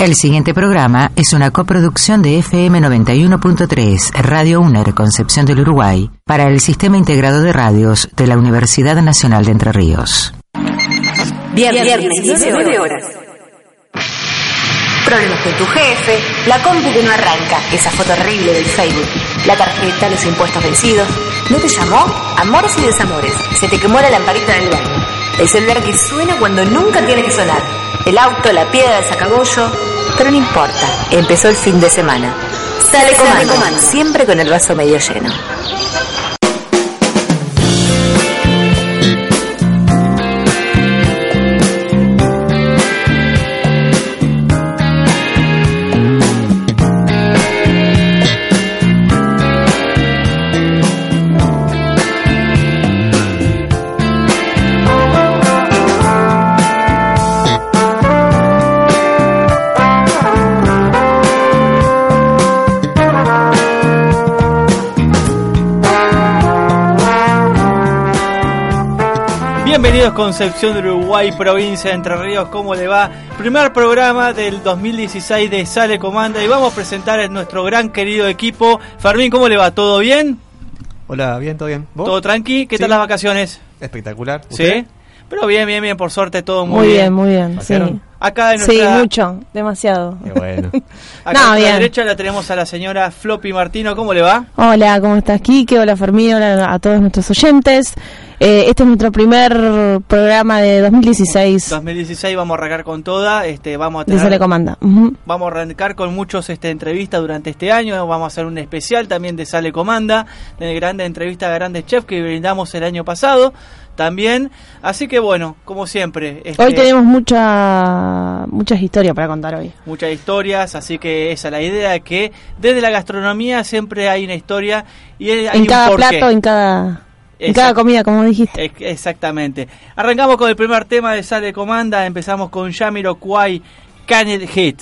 El siguiente programa es una coproducción de FM 91.3, Radio UNER Concepción del Uruguay, para el Sistema Integrado de Radios de la Universidad Nacional de Entre Ríos. Viernes, viernes 19 horas. Problemas con tu jefe, la compu que no arranca, esa foto horrible del Facebook, la tarjeta, los impuestos vencidos. ¿No te llamó? Amores y desamores. Se te quemó la lamparita del baño. El celular que suena cuando nunca tiene que sonar. El auto, la piedra, el sacagollo. Pero no importa, empezó el fin de semana. Sale comando, siempre con el vaso medio lleno. Bienvenidos Concepción de Uruguay, provincia de Entre Ríos, ¿cómo le va? Primer programa del 2016 de Sale Comanda y vamos a presentar a nuestro gran querido equipo. Fermín, ¿cómo le va? ¿Todo bien? Hola, bien, todo bien. ¿Vos? ¿Todo tranqui? ¿Qué Sí. tal las vacaciones? Espectacular. ¿Sí? ¿Usted? Pero bien, bien, bien, por suerte todo muy, Muy bien, muy bien, sí. ¿Pasearon? Acá en Sí, nuestra, mucho, demasiado. Qué bueno. acá No, a bien. derecha la tenemos a la señora Floppy Martino, ¿cómo le va? Hola, ¿cómo estás, Kike? Hola, Fermín, hola a todos nuestros oyentes. Eh, este es nuestro primer programa de 2016 2016 vamos a arrancar con toda, este, vamos a de tener Sale Comanda. Vamos a arrancar con muchos este, entrevistas durante este año. Vamos a hacer un especial también de Sale Comanda, de grandes entrevistas a grandes chefs que brindamos el año pasado también. Así que bueno, como siempre, este, Hoy tenemos mucha, muchas historias para contar hoy. muchas historias. Así que esa es la idea, que desde la gastronomía siempre hay una historia y hay en un cada porqué. plato, en cada, en Exacto. cada comida, como dijiste. Ex- Exactamente. Arrancamos con el primer tema de Sale Comanda. Empezamos con Jamiroquai, Can It Hit.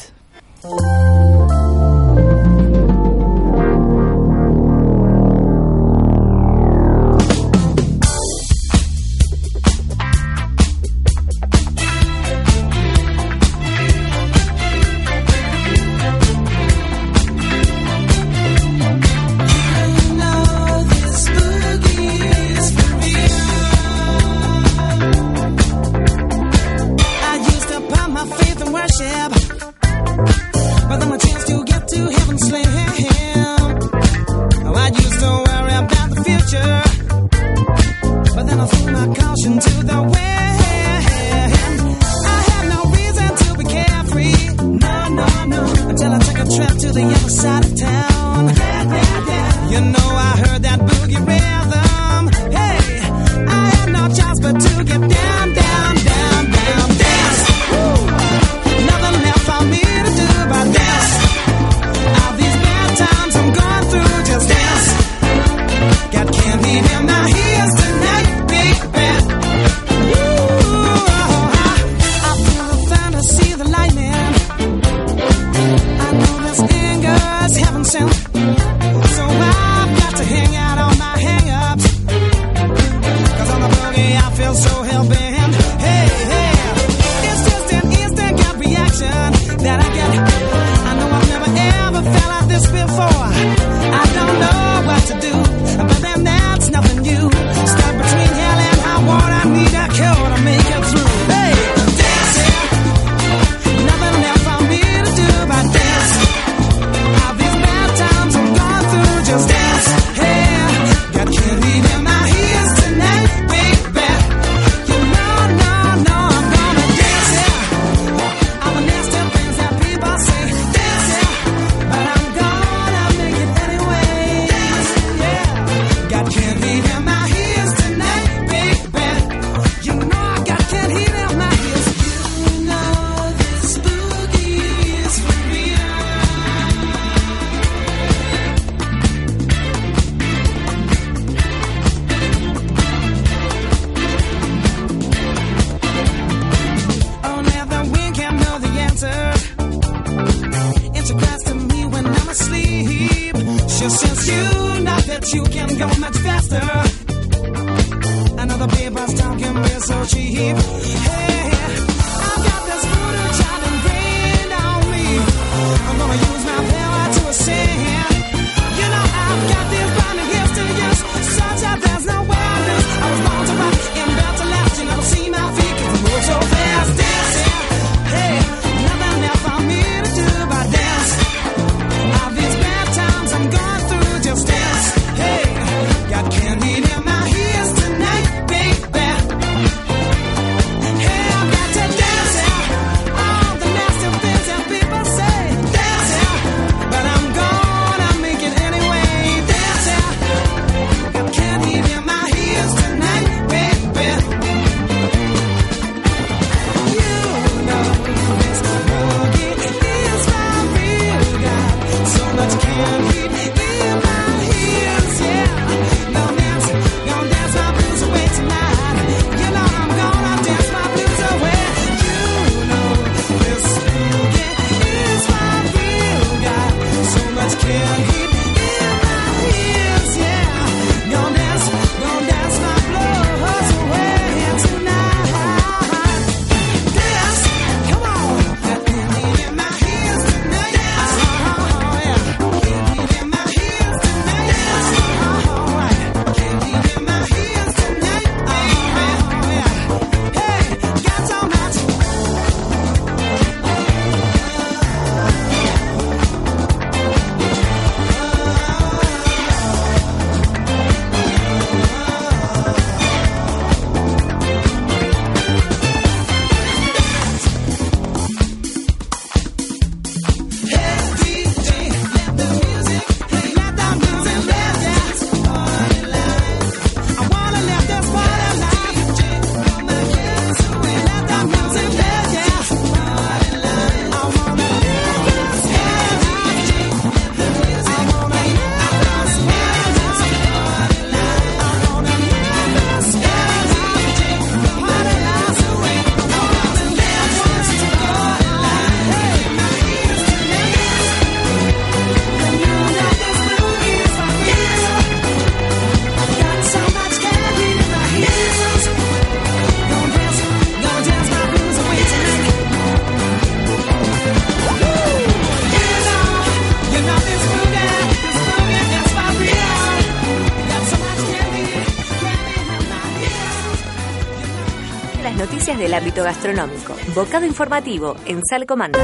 Del ámbito gastronómico. Bocado informativo en Sale Comanda.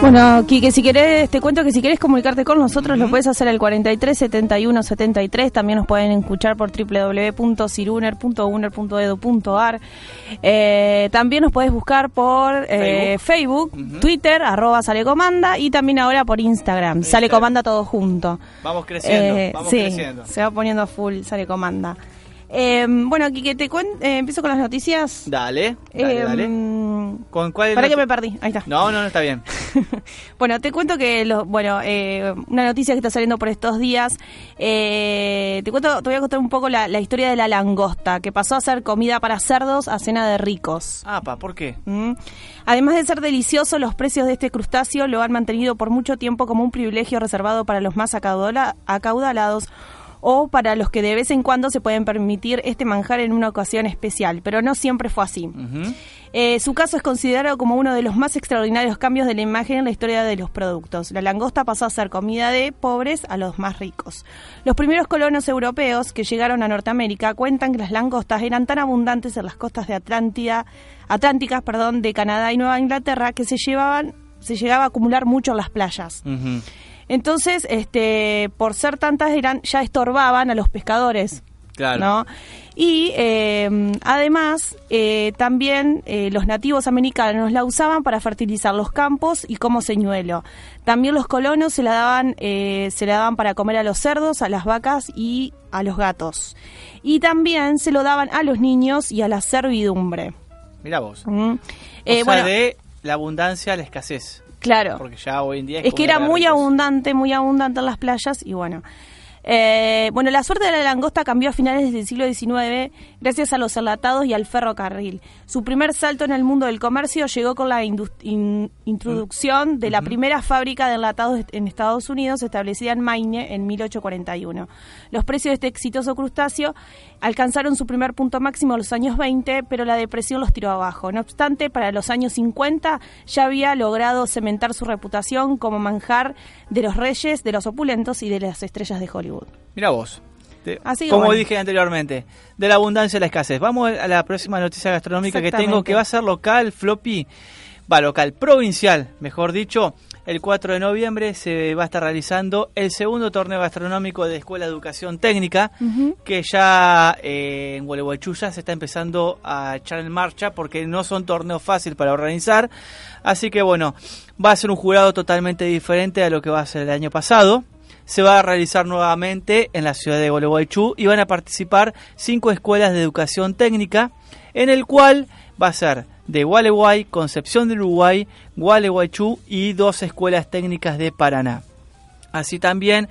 Bueno, Quique, si querés, te cuento que si querés comunicarte con nosotros, lo puedes hacer al 43 71 73. También nos pueden escuchar por www.ciruner.uner.edu.ar. Eh, también nos puedes buscar por eh, Facebook, Twitter, arroba Sale Comanda, y también ahora por Instagram, Sale Comanda todo junto. Vamos creciendo, Eh, vamos sí, creciendo. se va poniendo a full, Sale Comanda. Eh, bueno, Quique, te cuen- eh, empiezo con las noticias. Dale, dale, Eh, dale. mm, ¿Con cuál Para que me perdí, ahí está. No, no, no está bien. bueno, te cuento que, lo, bueno, eh, una noticia que está saliendo por estos días. eh, te cuento, te voy a contar un poco la, la historia de la langosta, que pasó a ser comida para cerdos a cena de ricos. Ah, pa, ¿por qué? ¿Mm? Además de ser delicioso, los precios de este crustáceo lo han mantenido por mucho tiempo como un privilegio reservado para los más acaudala- acaudalados o para los que de vez en cuando se pueden permitir este manjar en una ocasión especial, pero no siempre fue así. Eh, su caso es considerado como uno de los más extraordinarios cambios de la imagen en la historia de los productos. La langosta pasó a ser comida de pobres a los más ricos. Los primeros colonos europeos que llegaron a Norteamérica cuentan que las langostas eran tan abundantes en las costas de Atlántida, Atlánticas, perdón, de Canadá y Nueva Inglaterra que se llevaban se llegaba a acumular mucho en las playas. Entonces, este, por ser tantas eran ya estorbaban a los pescadores. Claro. ¿no? Y eh, además, eh, también eh, los nativos americanos la usaban para fertilizar los campos y como señuelo. También los colonos se la daban, eh, se la daban para comer a los cerdos, a las vacas y a los gatos. Y también se lo daban a los niños y a la servidumbre. Mira vos. ¿Mm? O Eh, sea, bueno, de la abundancia a la escasez. Claro. Porque ya hoy en día es, Es que era muy abundante, muy abundante en las playas y bueno. Eh, bueno, la suerte de la langosta cambió a finales del siglo XIX gracias a los enlatados y al ferrocarril. Su primer salto en el mundo del comercio llegó con la in- introducción de la primera fábrica de enlatados en Estados Unidos establecida en Maine en 1841. Los precios de este exitoso crustáceo alcanzaron su primer punto máximo en los años 20, pero la depresión los tiró abajo. No obstante, para los años 50 ya había logrado cementar su reputación como manjar de los reyes, de los opulentos y de las estrellas de Hollywood. Mira vos. Te- Así que como bueno. dije anteriormente, de la abundancia a la escasez. Vamos a la próxima noticia gastronómica que tengo, que va a ser local, floppy, va local, provincial, mejor dicho. El 4 de noviembre se va a estar realizando el segundo torneo gastronómico de Escuela de Educación Técnica, que ya eh, en Gualeguaychú se está empezando a echar en marcha porque no son torneos fáciles para organizar. Así que bueno, va a ser un jurado totalmente diferente a lo que va a ser el año pasado se va a realizar nuevamente en la ciudad de Gualeguaychú y van a participar cinco escuelas de educación técnica, en el cual va a ser de Gualeguay, Concepción del Uruguay, Gualeguaychú y dos escuelas técnicas de Paraná. Así también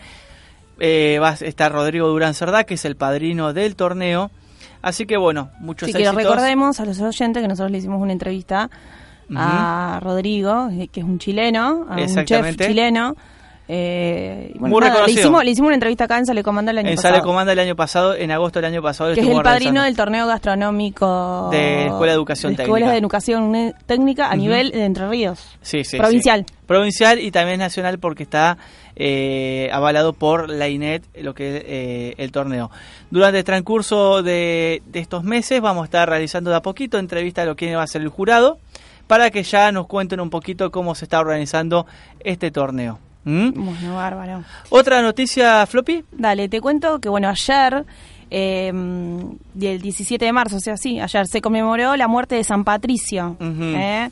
eh, va a estar Rodrigo Durán Cerdá, que es el padrino del torneo. Así que bueno, muchos que éxitos. recordemos a los oyentes que nosotros le hicimos una entrevista a Rodrigo, eh, que es un chileno, a un chef chileno. Eh, y bueno, Muy nada, le, hicimos, le hicimos una entrevista acá en Sale Comanda el año en pasado. Sale Comanda el año pasado, en agosto del año pasado. que es el padrino del torneo gastronómico De Escuela de Educación de Técnica. De Educación eh, Técnica a nivel de Entre Ríos. Sí, sí, Provincial. sí. Provincial y también nacional porque está eh, avalado por la INET, lo que es eh, el torneo. Durante el transcurso de, de estos meses vamos a estar realizando de a poquito entrevistas a lo que va a ser el jurado para que ya nos cuenten un poquito cómo se está organizando este torneo. ¿Mm? Bueno, bárbaro. Otra noticia, Floppy. Dale, te cuento que, bueno, ayer, eh, el 17 de marzo, o sea, sí, ayer se conmemoró la muerte de San Patricio. ¿eh?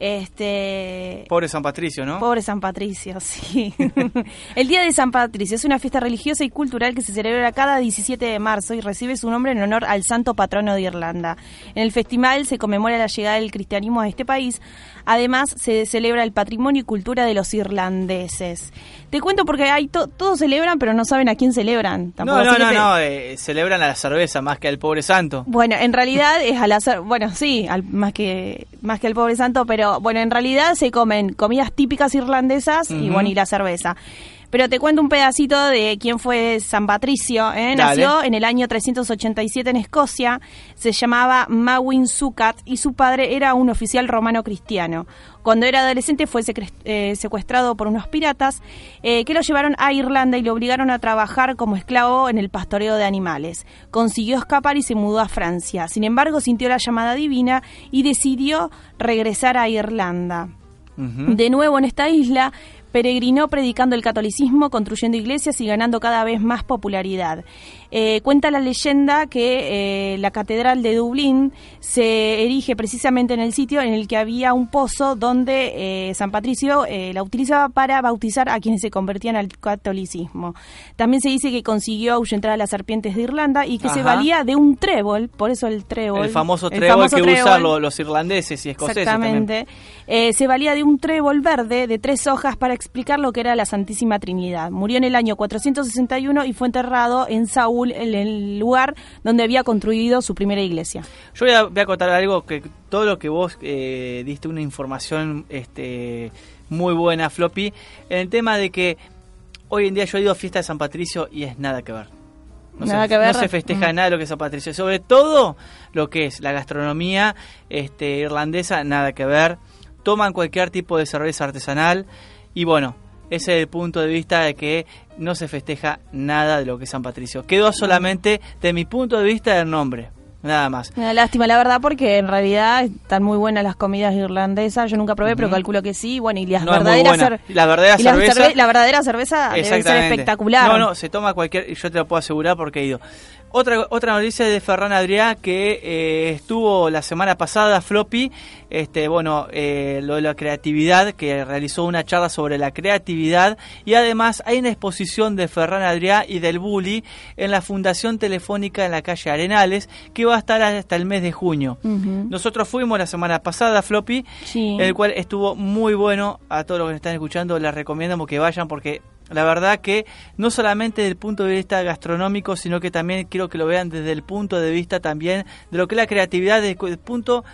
Este. Pobre San Patricio, ¿no? Pobre San Patricio, sí. el Día de San Patricio es una fiesta religiosa y cultural que se celebra cada 17 de marzo y recibe su nombre en honor al santo patrono de Irlanda. En el festival se conmemora la llegada del cristianismo a este país. Además, se celebra el patrimonio y cultura de los irlandeses. Te cuento porque hay to- todos celebran, pero no saben a quién celebran. Tampoco, no, no, no, no, eh, celebran a la cerveza más que al pobre santo. bueno, en realidad es al azar, bueno, sí, al- más que más que el pobre santo, pero bueno, en realidad se comen comidas típicas irlandesas y bueno, y la cerveza. Pero te cuento un pedacito de quién fue San Patricio. ¿eh? Nació en el año 387 en Escocia, se llamaba Mawin Sukat y su padre era un oficial romano cristiano. Cuando era adolescente fue eh, secuestrado por unos piratas eh, que lo llevaron a Irlanda y lo obligaron a trabajar como esclavo en el pastoreo de animales. Consiguió escapar y se mudó a Francia. Sin embargo, sintió la llamada divina y decidió regresar a Irlanda. De nuevo en esta isla, peregrinó predicando el catolicismo, construyendo iglesias y ganando cada vez más popularidad. Eh, cuenta la leyenda que eh, la catedral de Dublín se erige precisamente en el sitio en el que había un pozo donde eh, San Patricio la utilizaba para bautizar a quienes se convertían al catolicismo. También se dice que consiguió ahuyentar a las serpientes de Irlanda y que se valía de un trébol, por eso el trébol. El famoso el trébol famoso que usan trébol. lo- los irlandeses y escoceses. Exactamente. Se valía de un trébol verde de tres hojas para explicar lo que era la Santísima Trinidad. Murió en el año 461 y fue enterrado en Saúl, en el lugar donde había construido su primera iglesia. Yo voy a, voy a contar algo que todo lo que vos eh, diste una información este, muy buena, Floppy, en el tema de que hoy en día yo he ido a fiesta de San Patricio y es nada que ver. No Nada se, que ver. No se festeja Mm. nada de lo que es San Patricio. Sobre todo lo que es la gastronomía este, irlandesa, nada que ver. Toman cualquier tipo de cerveza artesanal y bueno, es el punto de vista de que no se festeja nada de lo que es San Patricio. Quedó solamente, de mi punto de vista, el nombre. Nada más. Una lástima, la verdad, porque en realidad están muy buenas las comidas irlandesas. Yo nunca probé, pero calculo que sí. Bueno, y las No, verdaderas cer- La verdadera y la cerveza- cerve- la verdadera cerveza debe ser espectacular. No, no, se toma cualquier, yo te lo puedo asegurar porque he ido. Otra, otra noticia de Ferran Adrià que eh, estuvo la semana pasada, Floppy, este, bueno, eh, lo de la creatividad, que realizó una charla sobre la creatividad y además hay una exposición de Ferran Adrià y del Bully en la Fundación Telefónica en la calle Arenales que va a estar hasta el mes de junio. Nosotros fuimos la semana pasada, Floppy, Sí. el cual estuvo muy bueno. A todos los que nos están escuchando les recomiendo que vayan porque la verdad que no solamente desde el punto de vista gastronómico, sino que también quiero que lo vean desde el punto de vista también de lo que es la creatividad, desde el punto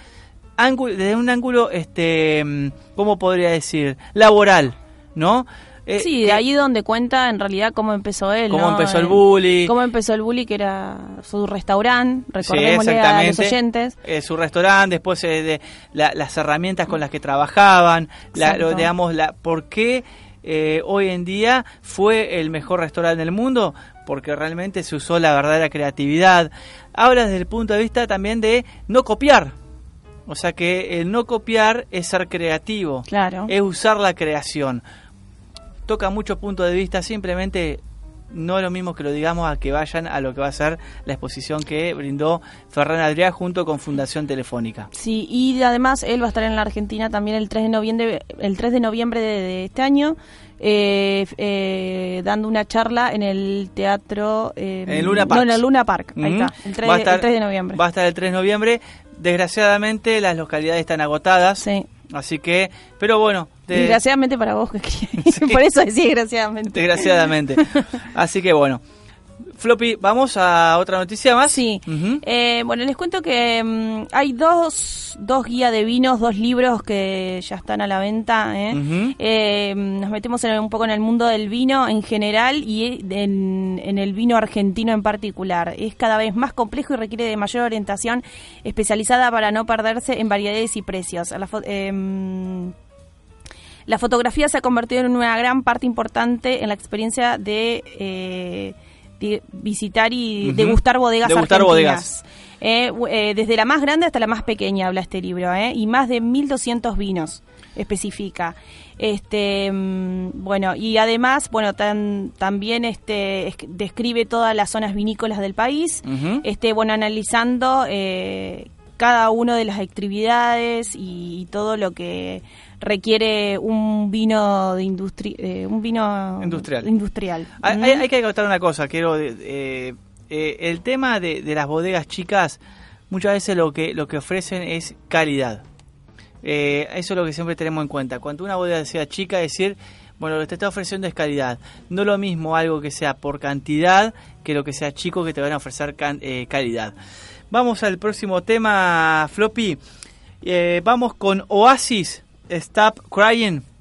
desde un ángulo, este, mm, ¿cómo podría decir? Laboral, ¿no? Eh, Sí, de ahí donde cuenta en realidad cómo empezó él. Cómo ¿no? empezó el bully. Cómo empezó el bully, que era su restaurante, Sí, recordémosle a los oyentes. Eh, su restaurante, después eh, de la- las herramientas con las que trabajaban, la, lo- digamos, la, ¿por qué eh, hoy en día fue el mejor restaurante del mundo? Porque realmente se usó la verdadera creatividad. Habla desde el punto de vista también de no copiar. O sea que el no copiar es ser creativo, Claro. es usar la creación. Toca muchos puntos de vista, simplemente no es lo mismo que lo digamos a que vayan a lo que va a ser la exposición que brindó Ferran Adrià junto con Fundación Telefónica. Sí, y además él va a estar en la Argentina también el 3 de noviembre, el 3 de, noviembre de, de este año, eh, eh, dando una charla en el teatro... eh, En el Luna No, Park. en el Luna Park, ahí Mm. está, el 3, Va a de- estar- el 3 de noviembre. Va a estar el 3 de noviembre. Desgraciadamente las localidades están agotadas. Sí. Así que, pero bueno, de- Desgraciadamente para vos, que quería- por eso decía desgraciadamente. desgraciadamente. Así que bueno. Floppy, vamos a otra noticia más. Sí. Eh, bueno, les cuento que mm, hay dos, dos guías de vinos, dos libros que ya están a la venta. ¿eh? Eh, nos metemos en- un poco en el mundo del vino en general y en, en el vino argentino en particular. Es cada vez más complejo y requiere de mayor orientación especializada para no perderse en variedades y precios. La fo- em, la fotografía se ha convertido en una gran parte importante en la experiencia de, eh, de visitar y degustar bodegas Degustar argentinas. Eh, eh, desde la más grande hasta la más pequeña habla este libro, eh, y más de 1.200 vinos especifica. Este, mm, bueno, y además, bueno, tan- también este, es- describe todas las zonas vinícolas del país, este, bueno, analizando cada una de las actividades y, y todo lo que requiere un vino de industria, eh, un vino Industrial. industrial. Hay, ¿Mm? hay- hay que acotar una cosa, quiero eh, eh, el tema de, de las bodegas chicas muchas veces lo que lo que ofrecen es calidad. Eh, eso es lo que siempre tenemos en cuenta. Cuando una bodega sea chica, decir, bueno, lo que te está ofreciendo es calidad. No lo mismo algo que sea por cantidad que lo que sea chico que te van a ofrecer can- calidad. Vamos al próximo tema, Floppy. Eh, vamos con Oasis, Stop Crying.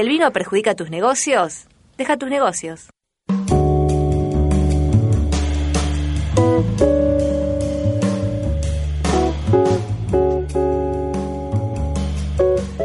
El vino perjudica tus negocios, deja tus negocios.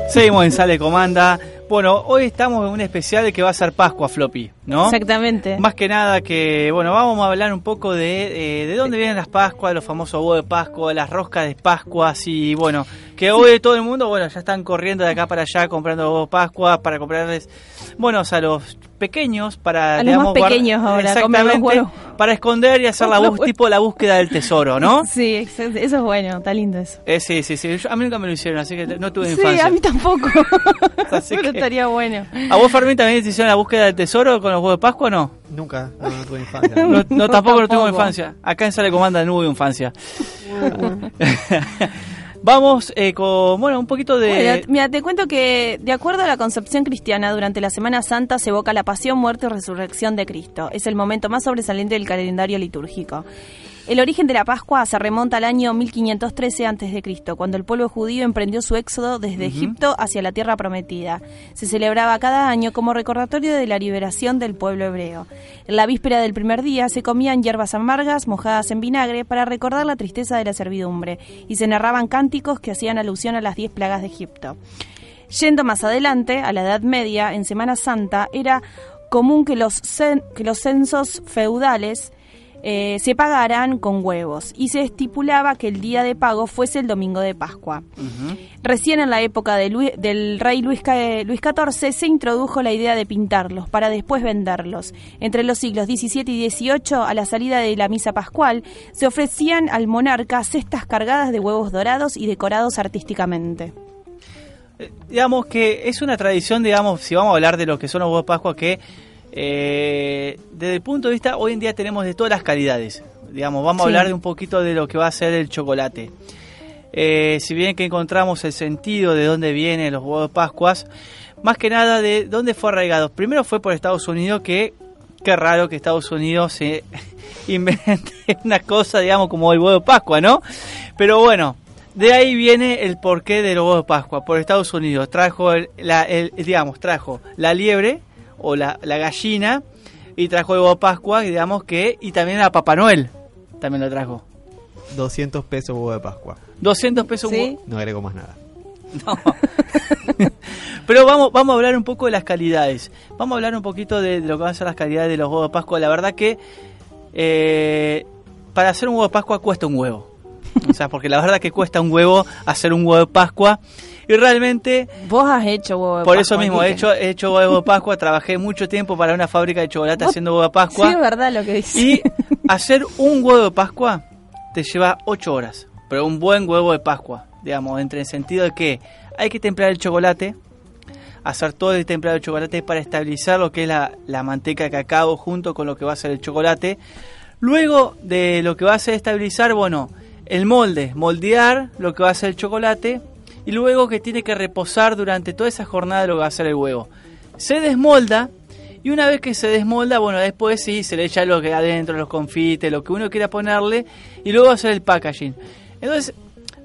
Seguimos en Sale Comanda. Bueno, hoy estamos en un especial que va a ser Pascua, Floppy, ¿no? Exactamente. Más que nada que, bueno, vamos a hablar un poco de, eh, de dónde vienen las Pascuas, los famosos huevos de Pascua, las roscas de Pascua, y bueno, que hoy todo el mundo, bueno, ya están corriendo de acá para allá comprando huevos de Pascua para comprarles, bueno, o sea, los pequeños para, A los digamos, más pequeños ahora, exactamente, huevos. para esconder y hacer la bus- tipo la búsqueda del tesoro, ¿no? Sí, eso es bueno, está lindo eso. Eh, sí, sí, sí, Yo- a mí nunca me lo hicieron, así que no tuve Sí, infancia. a mí tampoco. Así Pero que- estaría bueno. ¿A vos, Fermín, también te hicieron la búsqueda del tesoro con los huevos de Pascua o no? Nunca, no, no tuve infancia. No, no, tampoco no tuve tampoco. infancia. Acá en Sale Comanda no hubo infancia. Vamos eh, con, bueno, un poquito de... Mira, te cuento que de acuerdo a la concepción cristiana, durante la Semana Santa se evoca la pasión, muerte y resurrección de Cristo. Es el momento más sobresaliente del calendario litúrgico. El origen de la Pascua se remonta al año 1513 a.C., cuando el pueblo judío emprendió su éxodo desde Egipto hacia la tierra prometida. Se celebraba cada año como recordatorio de la liberación del pueblo hebreo. En la víspera del primer día se comían hierbas amargas mojadas en vinagre para recordar la tristeza de la servidumbre y se narraban cánticos que hacían alusión a las diez plagas de Egipto. Yendo más adelante, a la Edad Media, en Semana Santa, era común que los, que los censos feudales eh, se pagaran con huevos y se estipulaba que el día de pago fuese el domingo de Pascua. Recién en la época de Luis- del rey Luis, Luis XIV se introdujo la idea de pintarlos para después venderlos. Entre los siglos XVII y XVIII, a la salida de la misa pascual, se ofrecían al monarca cestas cargadas de huevos dorados y decorados artísticamente. Eh, digamos que es una tradición, digamos, si vamos a hablar de lo que son los huevos de Pascua, que eh, desde el punto de vista, hoy en día tenemos de todas las calidades. Digamos, vamos a hablar de un poquito de lo que va a ser el chocolate. Eh, si bien que encontramos el sentido de dónde vienen los huevos de Pascuas, más que nada de dónde fue arraigado. Primero fue por Estados Unidos, que qué raro que Estados Unidos se invente una cosa, digamos, como el huevo de Pascua, ¿no? Pero bueno, de ahí viene el porqué de los huevos de Pascua. Por Estados Unidos trajo, el, la, el- digamos, trajo la liebre o la, la gallina y trajo el huevo de Pascua, digamos que, y también a Papá Noel también lo trajo. 200 pesos huevo de Pascua. 200 pesos ¿Sí? huevo- No agrego más nada. Pero vamos, vamos a hablar un poco de las calidades. Vamos a hablar un poquito de, de lo que van a ser las calidades de los huevos de Pascua. La verdad que eh, para hacer un huevo de Pascua cuesta un huevo. O sea, porque la verdad que cuesta un huevo hacer un huevo de Pascua. Y realmente, Vos has hecho huevo de por Pascua, eso mismo, he hecho, he hecho huevo de Pascua. Trabajé mucho tiempo para una fábrica de chocolate Vos- haciendo huevo de Sí, Pascua. es verdad lo que dices. Y hacer un huevo de Pascua te lleva 8 horas. Pero un buen huevo de Pascua, digamos, entre el sentido de que hay que templar el chocolate, hacer todo el templado de chocolate para estabilizar lo que es la, la manteca de cacao junto con lo que va a ser el chocolate. Luego de lo que va a ser estabilizar, bueno, el molde, moldear lo que va a ser el chocolate y luego que tiene que reposar durante toda esa jornada lo que va a ser el huevo. Se desmolda y una vez que se desmolda, bueno, después sí, se le echa lo que adentro, los confites, lo que uno quiera ponerle y luego hacer el packaging. Entonces,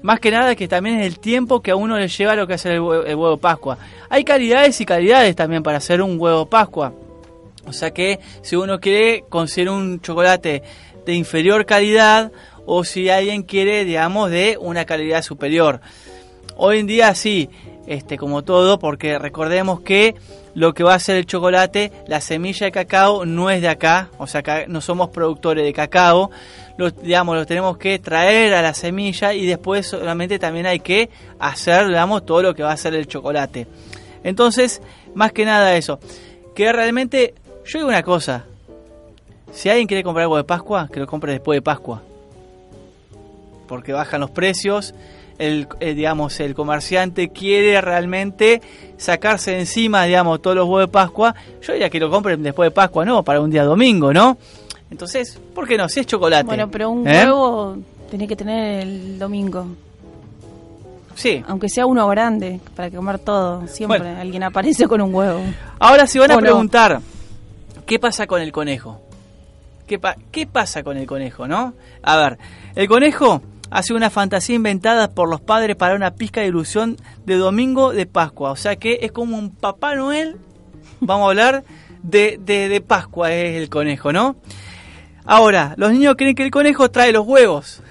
más que nada que también es el tiempo que a uno le lleva lo que hacer el huevo, el huevo Pascua. Hay calidades y calidades también para hacer un huevo Pascua. O sea que si uno quiere conseguir un chocolate de inferior calidad o si alguien quiere, digamos, de una calidad superior. Hoy en día sí, este, como todo, porque recordemos que lo que va a ser el chocolate, la semilla de cacao no es de acá, o sea, no somos productores de cacao, lo, digamos, lo tenemos que traer a la semilla y después solamente también hay que hacer, digamos, todo lo que va a ser el chocolate. Entonces, más que nada eso, que realmente, yo digo una cosa, si alguien quiere comprar algo de Pascua, que lo compre después de Pascua, porque bajan los precios, el, eh, digamos, el comerciante quiere realmente sacarse de encima, digamos, todos los huevos de Pascua, yo diría que lo compren después de Pascua, no, para un día domingo, ¿no? Entonces, ¿por qué no? Si es chocolate. Bueno, pero un ¿eh? huevo tenés que tener el domingo. Sí. Aunque sea uno grande, para comer todo. Siempre Bueno. alguien aparece con un huevo. Ahora si van a preguntar, ¿qué pasa con el conejo? ¿Qué, pa- ¿Qué pasa con el conejo, no? A ver, el conejo ha sido una fantasía inventada por los padres para una pizca de ilusión de domingo de Pascua. O sea que es como un Papá Noel, vamos a hablar de, de, de Pascua, es el conejo, ¿no? Ahora, los niños creen que el conejo trae los huevos.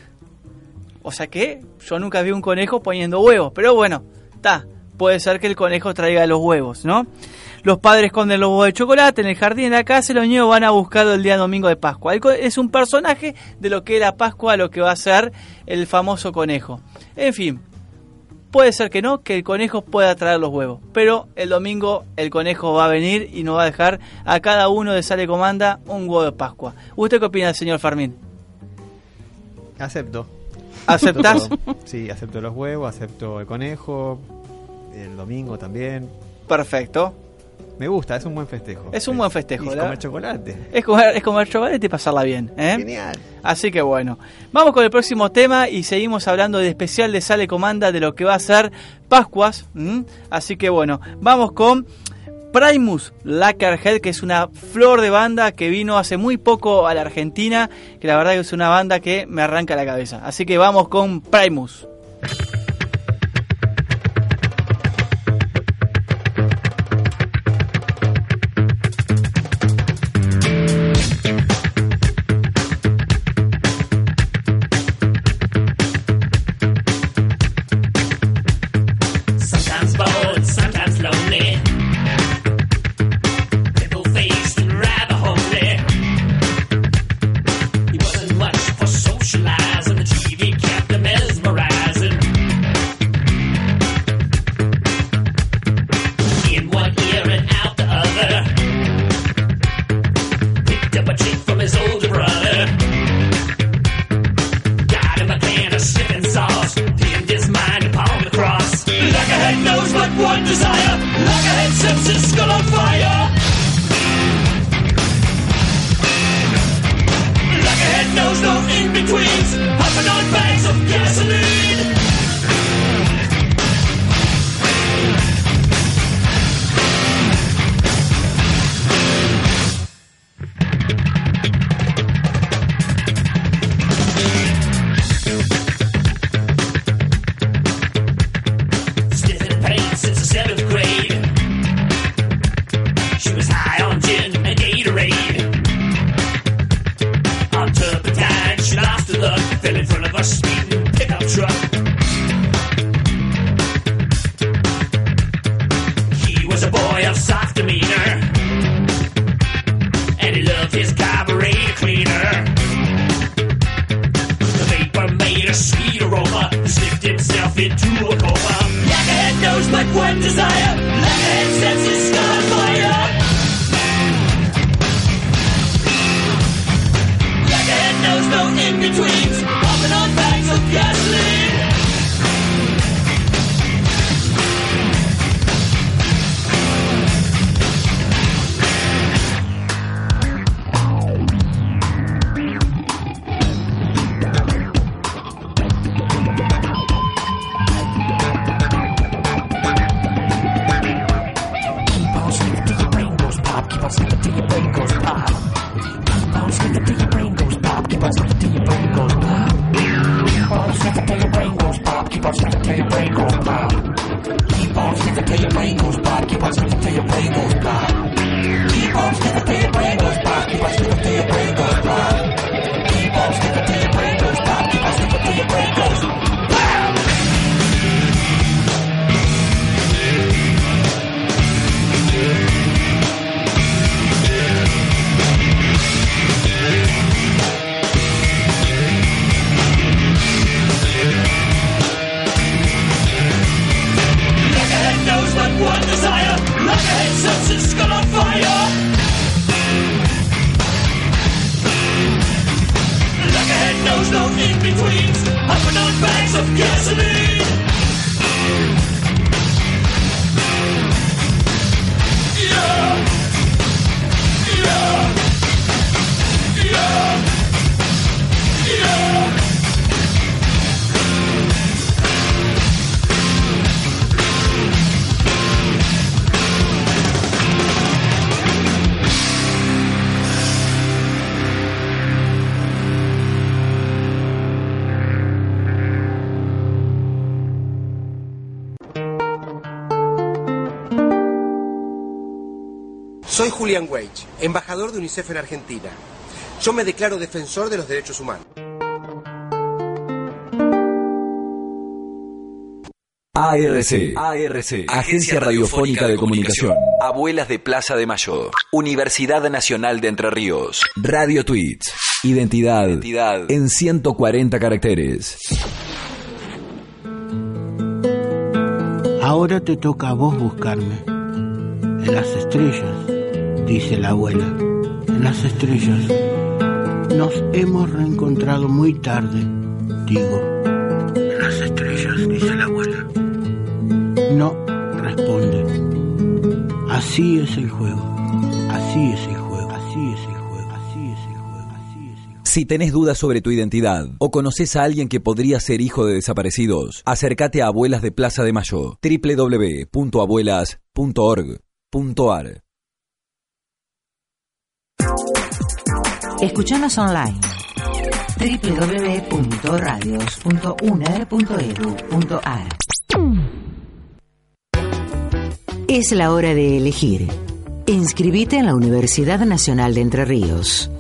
O sea que yo nunca vi un conejo poniendo huevos, pero bueno, está, puede ser que el conejo traiga los huevos, ¿no? Los padres esconden los huevos de chocolate en el jardín de la casa y los niños van a buscarlo el día domingo de Pascua. Es un personaje de lo que era Pascua, lo que va a ser el famoso conejo. En fin, puede ser que no, que el conejo pueda traer los huevos, pero el domingo el conejo va a venir y nos va a dejar a cada uno de Sale Comanda un huevo de Pascua. ¿Usted qué opina, señor Fermín? Acepto. ¿Aceptás? Todo. Sí, acepto los huevos, acepto el conejo, el domingo también. Perfecto. Me gusta, es un buen festejo. Es un buen festejo, la- comer chocolate. Es comer, es comer chocolate y pasarla bien, ¿eh? Genial. Así que bueno, vamos con el próximo tema y seguimos hablando de especial de Sale Comanda de lo que va a ser Pascuas. Así que bueno, vamos con Primus Lackerhead, que es una flor de banda que vino hace muy poco a la Argentina, que la verdad que es una banda que me arranca la cabeza. Así que vamos con Primus. listening. Julian Wage, embajador de UNICEF en Argentina. Yo me declaro defensor de los derechos humanos. ARC, ARC, Agencia Radiofónica de Comunicación. Abuelas de Plaza de Mayo. Universidad Nacional de Entre Ríos. Radio Tweets. Identidad, Identidad en 140 caracteres. Ahora te toca a vos buscarme. En las estrellas, dice la abuela. En las estrellas. Nos hemos reencontrado muy tarde, digo. En las estrellas, dice la abuela. No responde. Así es el juego. Así es el juego. Así es el juego. Así es el juego. Así es el juego. Si tenés dudas sobre tu identidad o conoces a alguien que podría ser hijo de desaparecidos, acércate a Abuelas de Plaza de Mayo, www.abuelas.org.ar. Escuchanos online www.radios.uner.edu.ar Es la hora de elegir. Inscribite en la Universidad Nacional de Entre Ríos.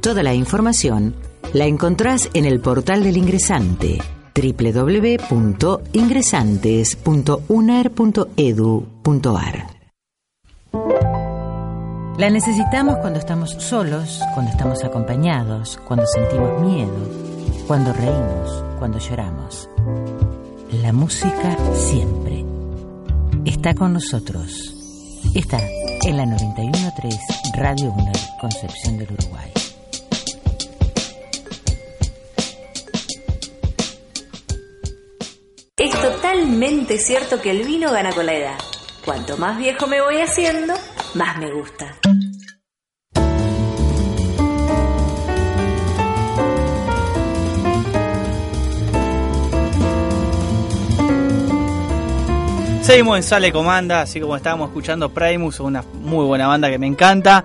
Toda la información la encontrás en el portal del ingresante www.ingresantes.uner.edu.ar La necesitamos cuando estamos solos, cuando estamos acompañados, cuando sentimos miedo, cuando reímos, cuando lloramos. La música siempre está con nosotros. Está en la 913 Radio 1 Concepción del Uruguay. Es totalmente cierto que el vino gana con la edad. Cuanto más viejo me voy haciendo, más me gusta. Seguimos en Sale Comanda, así como estábamos escuchando Primus, una muy buena banda que me encanta.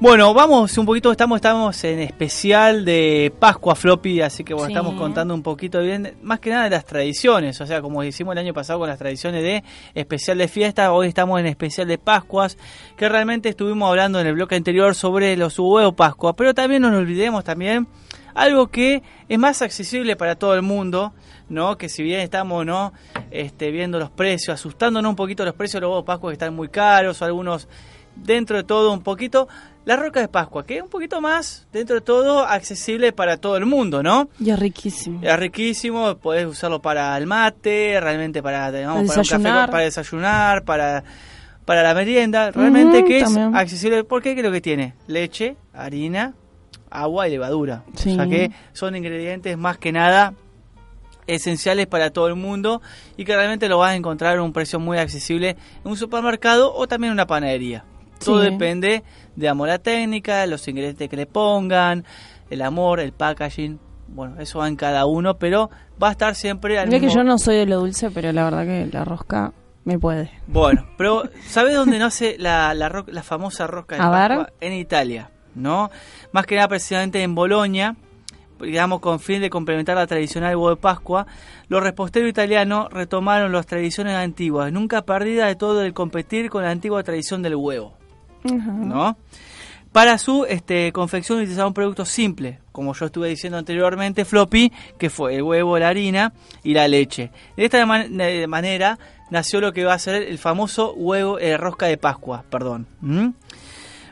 Bueno, vamos un poquito, estamos, estamos en especial de Pascua Floppy, así que bueno, Sí. estamos contando un poquito bien, más que nada de las tradiciones, o sea, como hicimos el año pasado con las tradiciones de especial de fiesta, hoy estamos en especial de Pascuas, que realmente estuvimos hablando en el bloque anterior sobre los huevos Pascua, pero también no nos olvidemos también algo que es más accesible para todo el mundo, ¿no? Que si bien estamos, ¿no? Este, viendo los precios, asustándonos un poquito los precios de los huevos Pascua que están muy caros, algunos dentro de todo un poquito, la roca de Pascua, que es un poquito más, dentro de todo, accesible para todo el mundo, ¿no? Y es riquísimo. Es riquísimo, podés usarlo para el mate, realmente para, digamos, para un café, Desayunar. para desayunar, para, para la merienda, realmente que es también. accesible, porque ¿qué es lo que tiene? Leche, harina, agua y levadura. Sí. O sea que son ingredientes más que nada esenciales para todo el mundo y que realmente lo vas a encontrar a un precio muy accesible en un supermercado o también en una panadería. Todo Sí. depende de amor a técnica, los ingredientes que le pongan, el amor, el packaging. Bueno, eso va en cada uno, pero va a estar siempre al que mismo- yo no soy de lo dulce, pero la verdad que la rosca me puede. Bueno, pero ¿sabes dónde nace la, la, ro- la famosa rosca de A ver. En Italia, ¿no? Más que nada precisamente en Bolonia, digamos con fin de complementar la tradicional huevo de Pascua, los reposteros italianos retomaron las tradiciones antiguas, nunca perdida de todo el competir con la antigua tradición del huevo, ¿no? Para su este, confección utilizaron un producto simple, como yo estuve diciendo anteriormente, floppy, que fue el huevo, la harina y la leche. De esta de manera nació lo que va a ser el famoso huevo, eh, rosca de Pascua, perdón.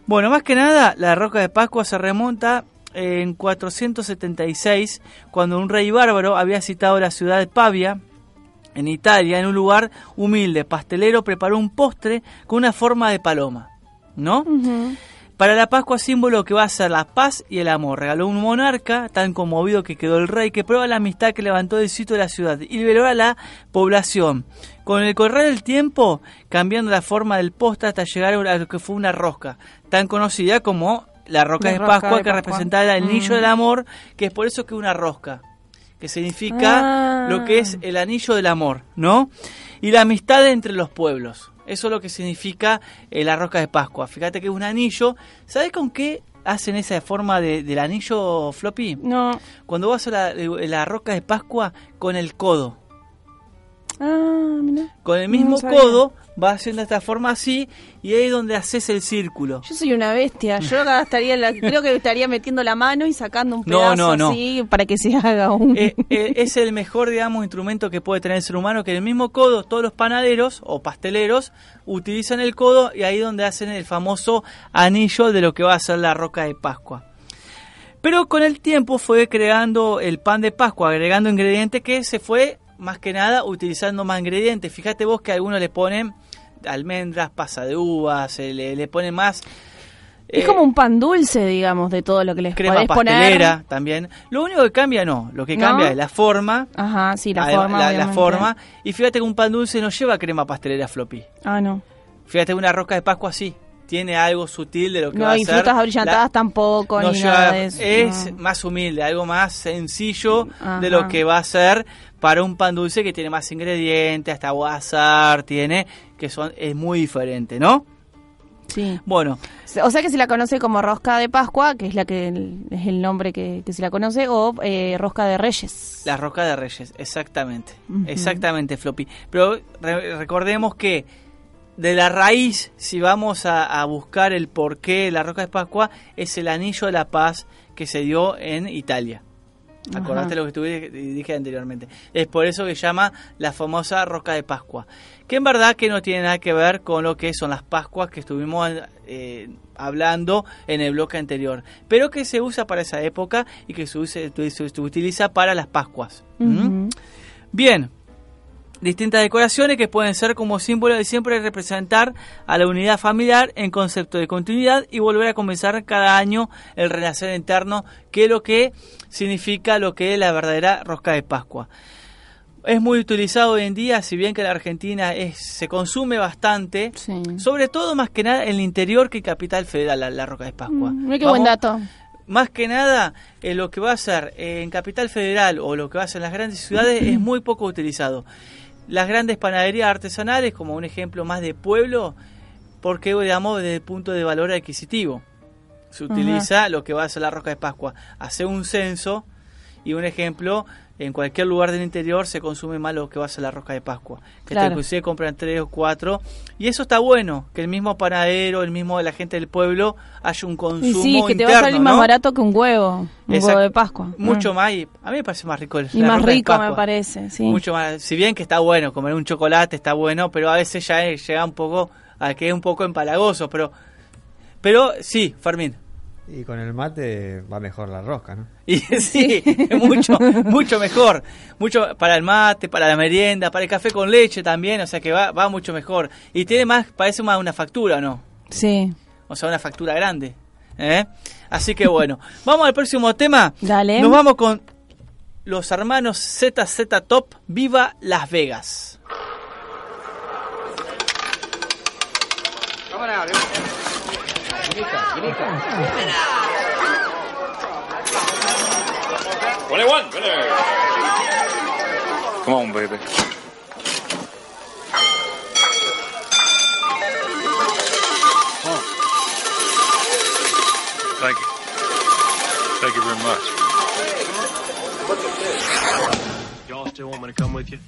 Bueno, más que nada, la rosca de Pascua se remonta en 476, cuando un rey bárbaro había citado la ciudad de Pavia, en Italia, en un lugar humilde. Pastelero preparó un postre con una forma de paloma, ¿no? Para la Pascua, símbolo que va a ser la paz y el amor. Regaló un monarca, tan conmovido que quedó el rey, que prueba la amistad que levantó del sitio de la ciudad y liberó a la población. Con el correr del tiempo, cambiando la forma del postre hasta llegar a lo que fue una rosca, tan conocida como la roca La de Pascua, de que Pascua. representa el anillo Mm. del amor, que es por eso que es una rosca, que significa Ah. lo que es el anillo del amor, ¿no? Y la amistad entre los pueblos. Eso es lo que significa eh, la rosca de Pascua. Fíjate que es un anillo. ¿Sabes con qué hacen esa forma de- del anillo floppy? No. Cuando vas a la, la rosca de Pascua con el codo. Ah, mira. Con el mismo No codo va haciendo esta forma así y ahí es donde haces el círculo. Yo soy una bestia. Yo acá estaría la- creo que estaría metiendo la mano y sacando un pedazo no, no. así para que se haga un. Eh, eh, es el mejor, digamos, instrumento que puede tener el ser humano, que en el mismo codo todos los panaderos o pasteleros utilizan el codo y ahí donde hacen el famoso anillo de lo que va a ser la roca de Pascua. Pero con el tiempo fue creando el pan de Pascua, agregando ingredientes que se fue más que nada utilizando más ingredientes. Fíjate vos que algunos le ponen almendras, pasa de uvas, se le, le ponen más es eh, como un pan dulce, digamos, de todo lo que les crema podés pastelera poner. también. Lo único que cambia no, lo que ¿No? cambia es la forma. Ajá, sí, la Ah, forma. la, obviamente. forma. Y fíjate que un pan dulce no lleva crema pastelera floppy. Ah, no. Fíjate que una roca de Pascua sí. Tiene algo sutil de lo que va No, a y ser. frutas abrillantadas la- tampoco, no ni lleva- nada de eso. es no. más humilde, algo más sencillo Ajá. de lo que va a ser para un pan dulce que tiene más ingredientes, hasta guasar, tiene, que son, es muy diferente, ¿no? Sí. Bueno, O sea que se la conoce como rosca de Pascua, que es la que es el nombre que, que se la conoce, o eh, rosca de Reyes. La roca de Reyes, exactamente. Exactamente, Floppy. Pero re- recordemos que de la raíz, si vamos a, a buscar el porqué de la roca de Pascua, es el anillo de la paz que se dio en Italia. Acordate lo que tuve, dije anteriormente. Es por eso que se llama la famosa roca de Pascua. Que en verdad que no tiene nada que ver con lo que son las Pascuas que estuvimos eh, hablando en el bloque anterior. Pero que se usa para esa época y que se, se utiliza para las Pascuas. ¿Mm? Bien, distintas decoraciones que pueden ser como símbolo de siempre representar a la unidad familiar en concepto de continuidad y volver a comenzar cada año el renacer interno, que es lo que significa lo que es la verdadera rosca de Pascua. Es muy utilizado hoy en día, si bien que la Argentina es, se consume bastante, Sí. sobre todo más que nada en el interior que Capital Federal, la, la roca de Pascua. Mm, buen dato. más que nada, eh, lo que va a ser eh, en Capital Federal o lo que va a ser en las grandes ciudades es muy poco utilizado. Las grandes panaderías artesanales, como un ejemplo más de pueblo, porque digamos desde el punto de valor adquisitivo. Se utiliza lo que va a ser la roca de Pascua. Hace un censo y un ejemplo, en cualquier lugar del interior se consume más lo que va a ser la roca de Pascua. Que Claro. hasta inclusive compran tres o cuatro. Y eso está bueno, que el mismo panadero, el mismo la gente del pueblo, haya un consumo Y sí, que te va a salir más barato que un huevo, un Exacto. huevo de Pascua. Mucho Mm. más, y a mí me parece más rico el Y la más de rico me parece, sí. Mucho más, si bien que está bueno, comer un chocolate está bueno, pero a veces ya llega un poco a que es un poco empalagoso, pero pero sí, Fermín. Y con el mate va mejor la rosca, ¿no? Y sí, mucho mucho mejor, mucho para el mate, para la merienda, para el café con leche también, o sea que va va mucho mejor y tiene más parece más una factura, ¿no? Sí. O sea, una factura grande. ¿eh? Así que bueno, vamos al próximo tema. Dale. Nos vamos con los hermanos ZZ Top, Viva Las Vegas. Twenty-one, winner. Come on, baby. Thank you. Thank you very much. Y'all still want me to come with you?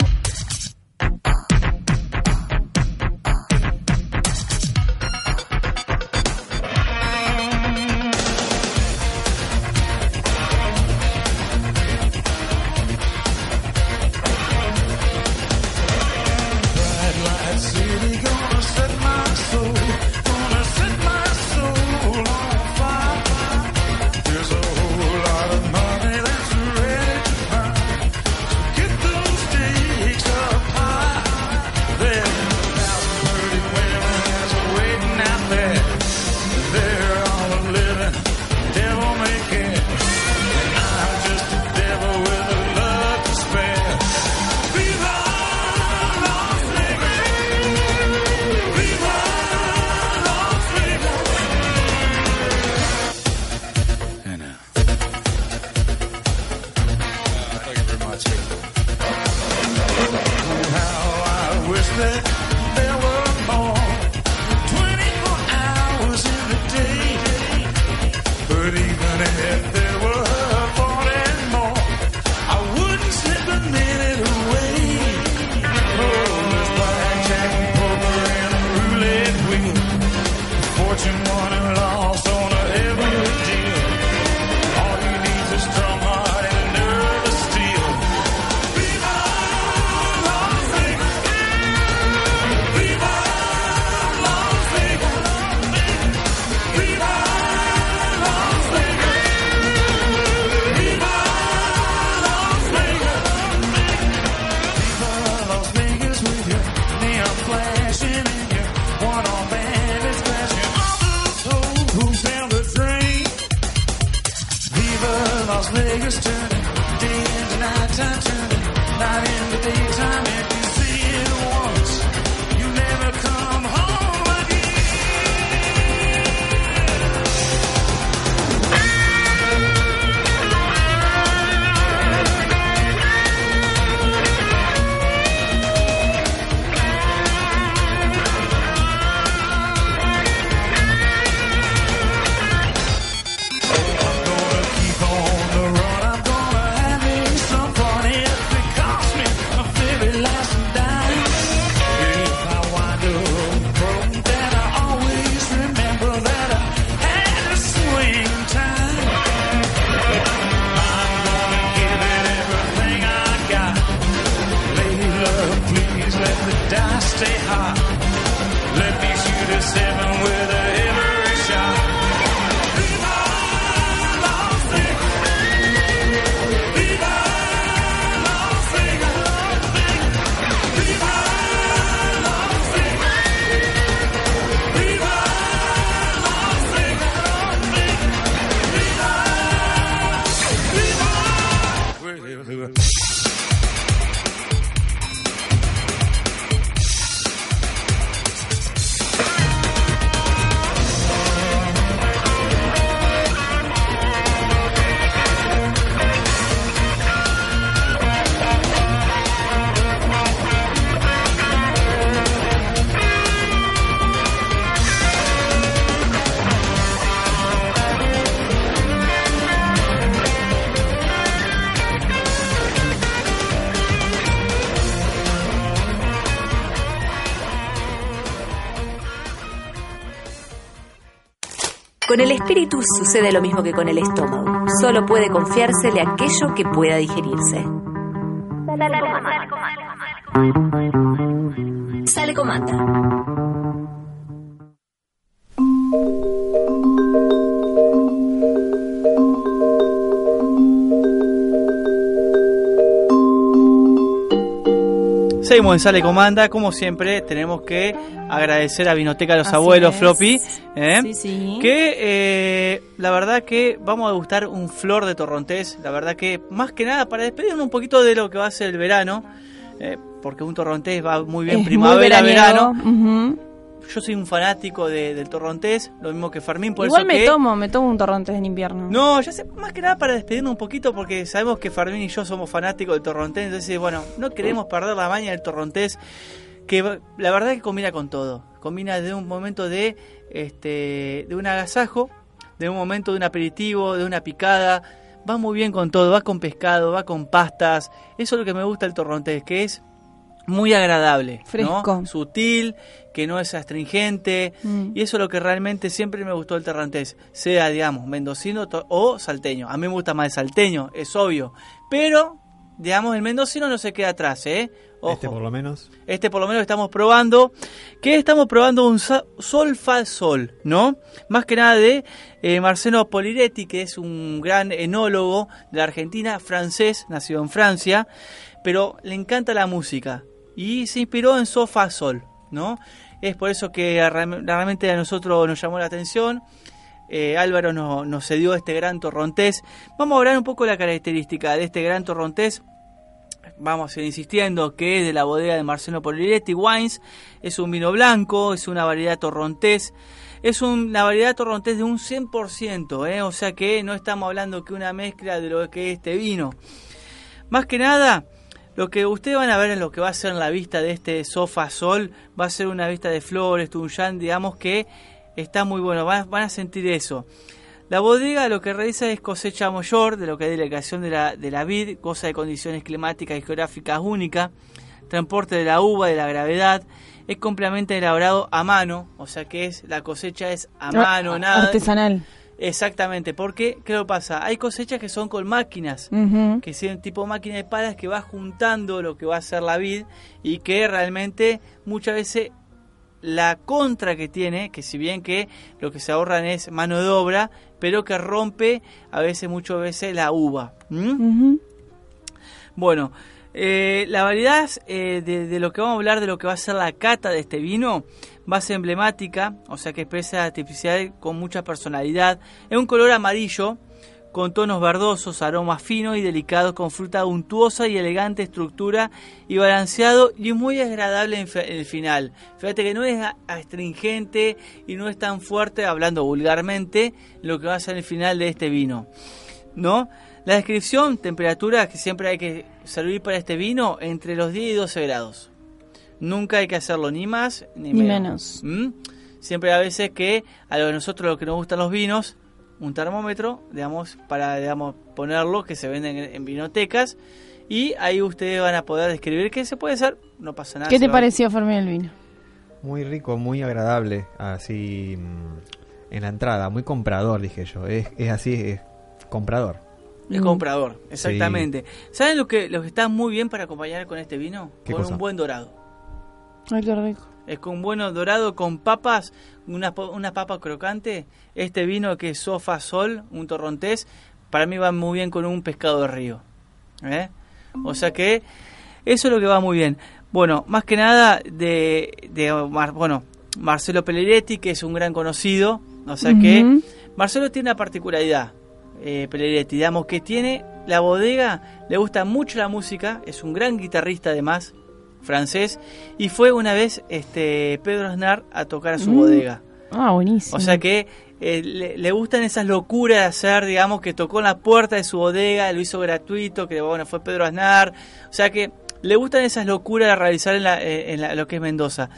Con el espíritu sucede lo mismo que con el estómago. Solo puede confiársele aquello que pueda digerirse. Sale comanda. Seguimos en Sale Comanda, como siempre tenemos que agradecer a Vinoteca Los Así Abuelos, es. Floppy, ¿eh? Sí, sí. que eh, la verdad que vamos a degustar un flor de torrontés, la verdad que más que nada para despedirnos un poquito de lo que va a ser el verano, eh, porque un torrontés va muy bien Es muy primavera, veraniego. verano. Yo soy un fanático de- del torrontés, lo mismo que Fermín, por Igual eso me que... tomo, me tomo un torrontés en invierno. No, ya sé, más que nada para despedirnos un poquito porque sabemos que Fermín y yo somos fanáticos del torrontés, entonces bueno, no queremos perder la maña del torrontés, que va- la verdad que combina con todo, combina de un momento de este de un agasajo, de un momento de un aperitivo, de una picada, va muy bien con todo, va con pescado, va con pastas, eso es lo que me gusta del torrontés, que es muy agradable, ¿no? Fresco. sutil, que no es astringente, Mm. y eso es lo que realmente siempre me gustó del torrontés, sea, digamos, mendocino o salteño. A mí me gusta más el salteño, es obvio, pero, digamos, el mendocino no se queda atrás, ¿eh? Ojo. Este por lo menos. Este por lo menos estamos probando. que estamos probando? Un sol fa sol, ¿no? Más que nada de eh, Marcelo Poliretti, que es un gran enólogo de la Argentina, francés, nacido en Francia, pero le encanta la música y se inspiró en sol fa sol, ¿no? Es por eso que realme- realmente a nosotros nos llamó la atención. Eh, Álvaro nos, nos cedió este gran torrontés. Vamos a hablar un poco de la característica de este gran torrontés vamos a ir insistiendo que es de la bodega de Marcelo Poliretti Wines, es un vino blanco, es una variedad torrontés, es una variedad torrontés de un 100%, ¿eh? o sea que no estamos hablando que una mezcla de lo que es este vino. Más que nada, lo que ustedes van a ver en lo que va a ser la vista de este sofá sol, va a ser una vista de flores, tunyan, digamos que está muy bueno, van, van a sentir eso. La bodega lo que realiza es cosecha mayor de lo que es delegación de la, de la vid, goza de condiciones climáticas y geográficas únicas. transporte de la uva, de la gravedad. Es completamente elaborado a mano, o sea que es la cosecha es a mano, Ah, nada. Artesanal. Exactamente, porque ¿qué lo pasa? Hay cosechas que son con máquinas, que son tipo máquina de palas que va juntando lo que va a ser la vid y que realmente muchas veces la contra que tiene, que si bien que lo que se ahorran es mano de obra, pero que rompe a veces, muchas veces la uva. Bueno, eh, la variedad eh, de, de lo que vamos a hablar, de lo que va a ser la cata de este vino, va a ser emblemática, o sea que expresa la artificialidad con mucha personalidad. Es un color amarillo, con tonos verdosos, aromas finos y delicados, con fruta untuosa y elegante estructura y balanceado y muy agradable en, el final. Fíjate que no es astringente y no es tan fuerte, hablando vulgarmente, lo que va a ser el final de este vino. ¿no? La descripción, temperatura que siempre hay que servir para este vino, entre los 10 y 12 grados. Nunca hay que hacerlo ni más ni, Ni menos. ¿Mm? Siempre a veces que a lo- nosotros lo que nos gustan los vinos, un termómetro, digamos, para digamos, ponerlo, que se venden en, en vinotecas, y ahí ustedes van a poder describir qué se puede hacer, no pasa nada. ¿Qué te pareció, Fermín, el vino? Muy rico, muy agradable, así mm, en la entrada, muy comprador, dije yo. Es, es así, es comprador. Es comprador, exactamente. ¿Saben lo que, lo que está muy bien para acompañar con este vino? ¿Qué con cosa? un buen dorado. Ay, qué rico. Es con un buen dorado con papas, una, po- una papa crocante. Este vino que es Sofa Sol, un torrontés, para mí va muy bien con un pescado de río. ¿eh? O sea que eso es lo que va muy bien. Bueno, más que nada de, de bueno, Marcelo Pelleretti, que es un gran conocido. O sea que. Marcelo tiene una particularidad, eh, Pelleretti, digamos que tiene la bodega, le gusta mucho la música, es un gran guitarrista además, francés, y fue una vez este Pedro Aznar a tocar a su Mm. bodega. Ah, buenísimo. O sea que eh, le, le gustan esas locuras de hacer, digamos, que tocó en la puerta de su bodega, lo hizo gratuito, que bueno, fue Pedro Aznar. O sea que le gustan esas locuras de realizar en, la- eh, en la- lo que es Mendoza.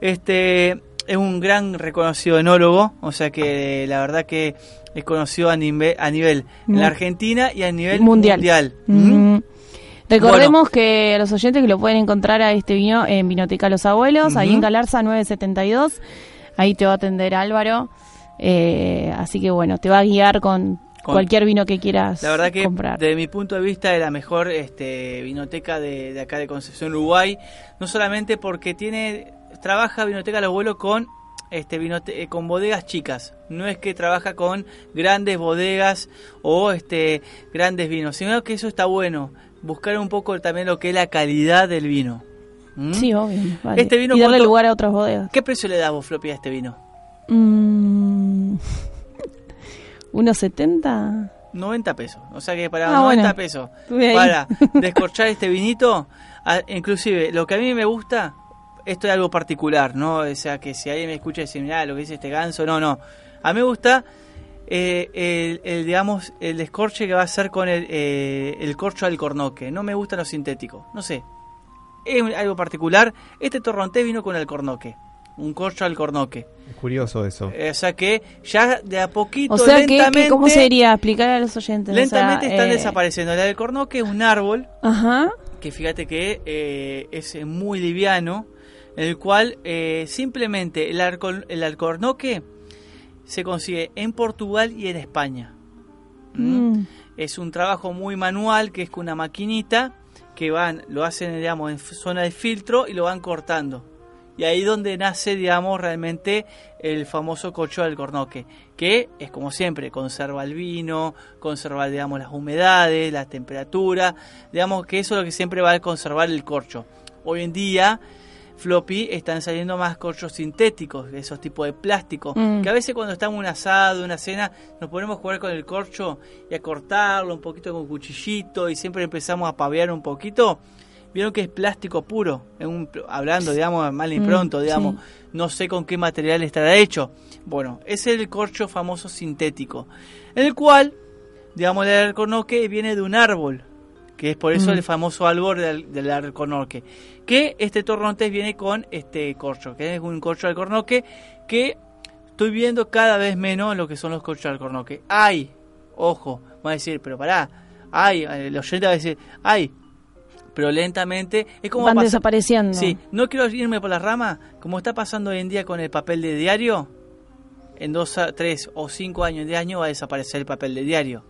Este es un gran reconocido enólogo, o sea que la verdad que es conocido a, nive- a nivel en la Argentina y a nivel Mundial. mundial. Mm. Recordemos que a los oyentes que lo pueden encontrar a este vino en Vinoteca Los Abuelos, ahí en Galarza 972. Ahí te va a atender Álvaro. Eh, así que bueno, te va a guiar con, Con- cualquier vino que quieras La verdad que comprar. desde mi punto de vista es la mejor este, vinoteca de, de acá de Concepción, Uruguay. No solamente porque tiene trabaja Vinoteca Los Abuelos con este vinote- eh, con bodegas chicas. No es que trabaja con grandes bodegas o este grandes vinos, sino que eso está bueno. Buscar un poco también lo que es la calidad del vino. ¿Mm? Sí, obvio. vale. Este vino y darle ¿cuánto- lugar a otras bodegas. ¿Qué precio le das vos, Floppy, a este vino? Mm, ¿Unos 70? 90 pesos. O sea que para Ah, 90 bueno. pesos, para descorchar este vinito, inclusive lo que a mí me gusta, esto es algo particular, ¿no? O sea, que si alguien me escucha y dice, mirá, lo que dice este ganso, no, no. A mí me gusta, eh, el, el, digamos, el descorche que va a hacer con el, eh, el corcho al cornoque. No me gustan los sintéticos, no sé. Es algo particular. Este torrontés vino con el cornoque. Un corcho al cornoque. Es curioso eso. Eh, O sea que ya de a poquito, O sea, que, lentamente... que ¿cómo sería? Explicar a los oyentes. o sea, Lentamente están eh, desapareciendo. La del cornoque es un árbol Ajá. que fíjate que eh, es muy liviano, en el cual eh, simplemente el, alcor- el alcornoque se consigue en Portugal y en España. ¿Mm? Mm. Es un trabajo muy manual que es con una maquinita que van, lo hacen digamos en zona de filtro y lo van cortando. Y ahí donde nace, digamos, realmente el famoso cocho del cornoque, que es como siempre, conserva el vino, conserva, digamos, las humedades, la temperatura, digamos que eso es lo que siempre va a conservar el corcho. Hoy en día, floppy, están saliendo más corchos sintéticos, esos tipos de plástico, Mm. que a veces cuando estamos en un asado, una cena, nos ponemos a jugar con el corcho y a cortarlo un poquito con cuchillito y siempre empezamos a pavear un poquito. Vieron que es plástico puro, un, hablando, digamos, mal y Mm, pronto, digamos, sí. no sé con qué material estará hecho. Bueno, es el corcho famoso sintético, el cual, digamos, el alcornoque viene de un árbol, que es por eso Mm. el famoso árbol del, del alcornoque, que este torrontés viene con este corcho, que es un corcho de alcornoque que estoy viendo cada vez menos lo que son los corchos de alcornoque. Hay, ojo, va a decir, pero pará, hay, el oyente va a decir, hay, pero lentamente es como Van pasa- desapareciendo. Sí, no quiero irme por la rama, como está pasando hoy en día con el papel de diario, en dos, tres o cinco años de año va a desaparecer el papel de diario.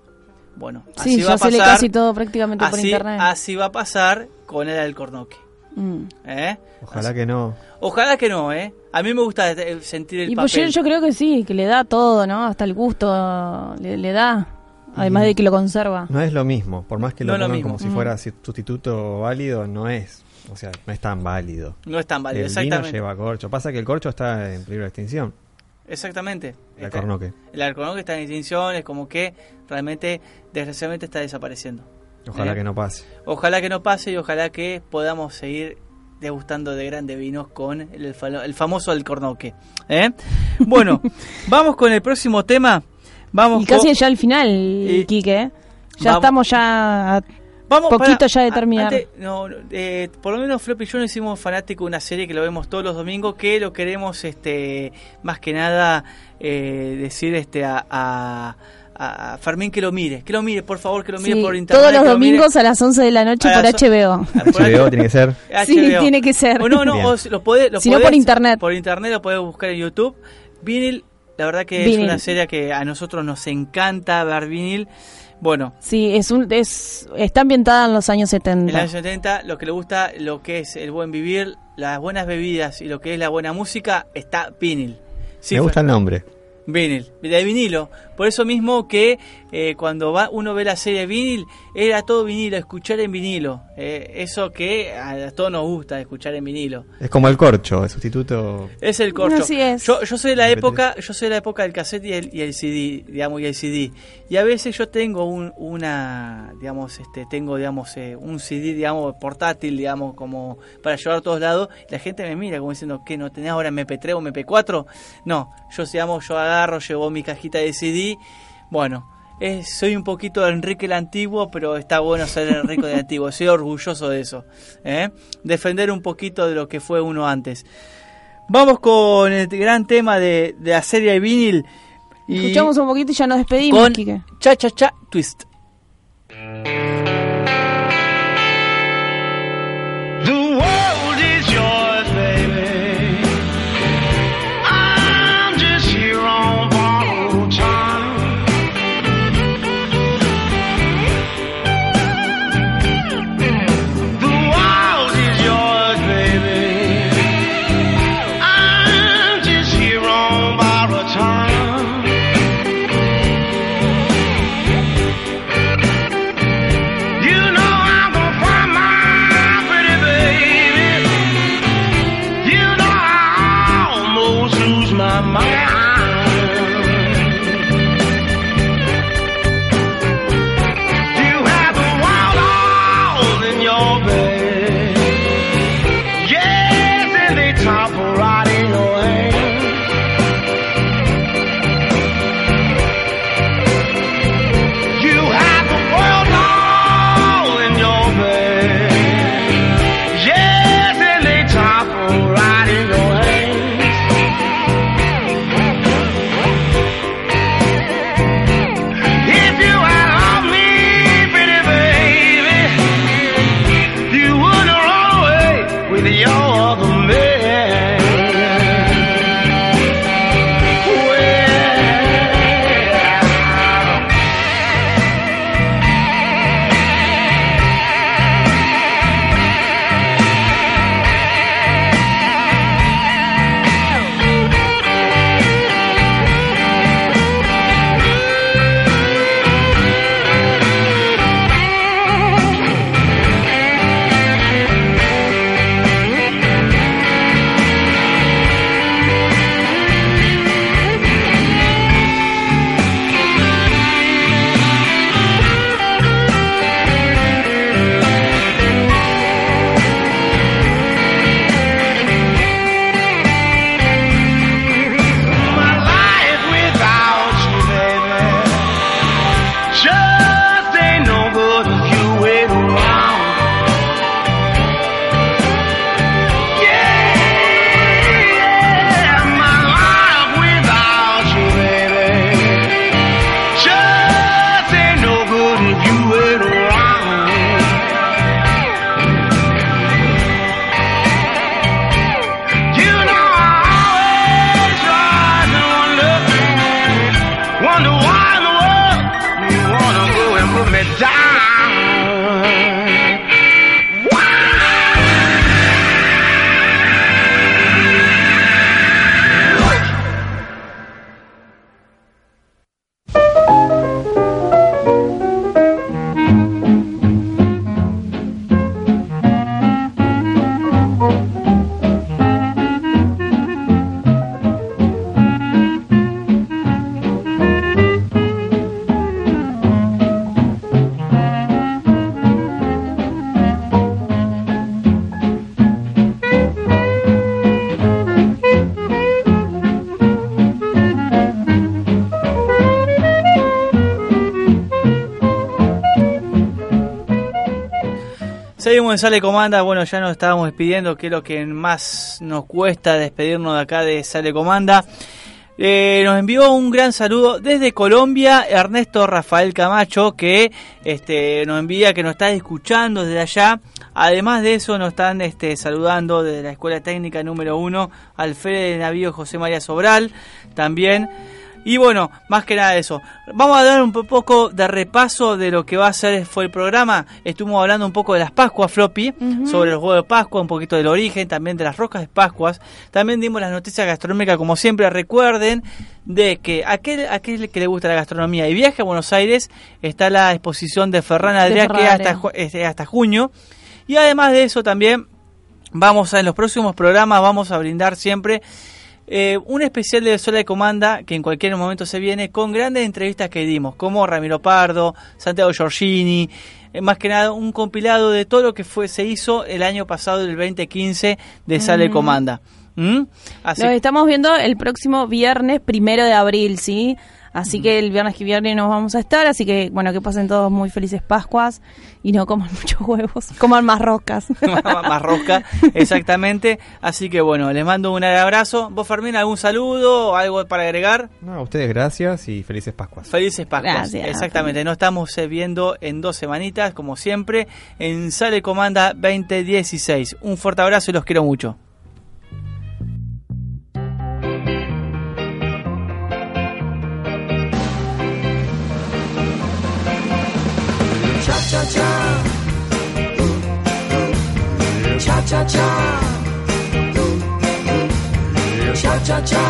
Bueno, Sí, así ya va a se lee pasar. casi todo prácticamente por internet. así va a pasar con el alcornoque. Mm. ¿eh? Ojalá que no. Ojalá que no, ¿eh? A mí me gusta sentir el Y pues papel. yo, yo creo que sí, que le da todo, ¿no? Hasta el gusto le, le da. Además de que lo conserva. No es lo mismo, por más que No lo pongan mismo. como si Mm. fuera si- sustituto válido, no es. O sea, no es tan válido. No es tan válido, el vino exactamente. lleva corcho. Pasa que el corcho está en peligro de extinción. Exactamente. El alcornoque. El alcornoque está en extinción, es como que realmente, desgraciadamente, está desapareciendo. Ojalá ¿Eh? que no pase. Ojalá que no pase y ojalá que podamos seguir degustando de grandes vinos con el, falo- el famoso alcornoque. ¿eh? Bueno, vamos con el próximo tema. Vamos Y casi con- ya al final, Y- Quique. ¿eh? Ya Vamos. estamos ya a Vamos poquito para- ya de a- terminar. antes, no, no, eh, por lo menos Flop y yo nos hicimos fanático de una serie que lo vemos todos los domingos, que lo queremos este más que nada eh, decir este a, a, a Fermín que lo mire, que lo mire, por favor, que lo mire Sí, por internet. todos los domingos a las 11 de la noche por HBO. Por HBO tiene que ser. Sí, HBO. tiene que ser. O no, no, o lo podés- lo Si no, podés- por internet. Por internet lo podés buscar en YouTube. Vinil, la verdad que es una serie que a nosotros nos encanta ver vinil. Bueno, Sí, es un, es, está ambientada en los años 70. en los años 70, lo que le gusta, lo que es el buen vivir, las buenas bebidas y lo que es la buena música, está vinil. Sí, Me gusta el nombre. Vinil, de vinilo. Por eso mismo que eh, cuando va uno ve la serie vinil, era todo vinilo, escuchar en vinilo. Eh, eso que a todos nos gusta, escuchar en vinilo. Es como el corcho, el sustituto. Es el corcho. Así es. Yo, yo soy de la MP3. época, yo soy de la época del cassette y el, y el CD, digamos, y el CD. Y a veces yo tengo un, una, digamos, este, tengo, digamos, eh, un CD, digamos, portátil, digamos, como para llevar a todos lados. La gente me mira como diciendo, ¿qué no tenés ahora MP3 o MP4? No, yo, digamos, yo agarro, llevo mi cajita de CD. Bueno, es- soy un poquito de Enrique el Antiguo, pero está bueno ser Enrique el Antiguo. Soy orgulloso de eso. ¿eh? Defender un poquito de lo que fue uno antes. Vamos con el gran tema de, de la serie de vinil. Y Escuchamos un poquito y ya nos despedimos, con Quique. Cha Cha Cha Twist. top Sale Comanda, bueno, ya nos estábamos despidiendo, que es lo que más nos cuesta despedirnos de acá de Sale Comanda. Eh, nos envió un gran saludo desde Colombia Ernesto Rafael Camacho que este, nos envía que nos está escuchando desde allá. Además de eso nos están este, saludando desde la Escuela Técnica número 1 Alfredo de Navío José María Sobral también. Y bueno, más que nada eso. Vamos a dar un po- poco de repaso de lo que va a ser fue el programa. Estuvimos hablando un poco de las Pascuas Floppy, sobre los huevos de Pascua, un poquito del origen, también de las roscas de Pascuas. También dimos las noticias gastronómicas, como siempre. Recuerden de que aquel, aquel que le gusta la gastronomía y viaje a Buenos Aires, está la exposición de Ferran Adrià, que hasta, ju- es hasta junio. Y además de eso también vamos a en los próximos programas vamos a brindar siempre eh, un especial de Sola de Comanda que en cualquier momento se viene con grandes entrevistas que dimos, como Ramiro Pardo, Santiago Giorgini, eh, más que nada un compilado de todo lo que fue se hizo el año pasado, el 2015, de Sale Ujú. Comanda. ¿Mm? Así- Nos estamos viendo el próximo viernes primero de abril, ¿sí? Así que el viernes que viene nos vamos a estar, así que bueno, que pasen todos muy felices Pascuas y no coman muchos huevos, coman más roscas. más rosca, exactamente. Así que bueno, les mando un abrazo. ¿Vos, Fermín, algún saludo o algo para agregar? No, a ustedes gracias y felices Pascuas. Felices Pascuas. Gracias. Exactamente. Nos estamos eh, viendo en dos semanitas, como siempre, en Sale Comanda 2016. Un fuerte abrazo y los quiero mucho. Cha cha cha. Cha cha cha.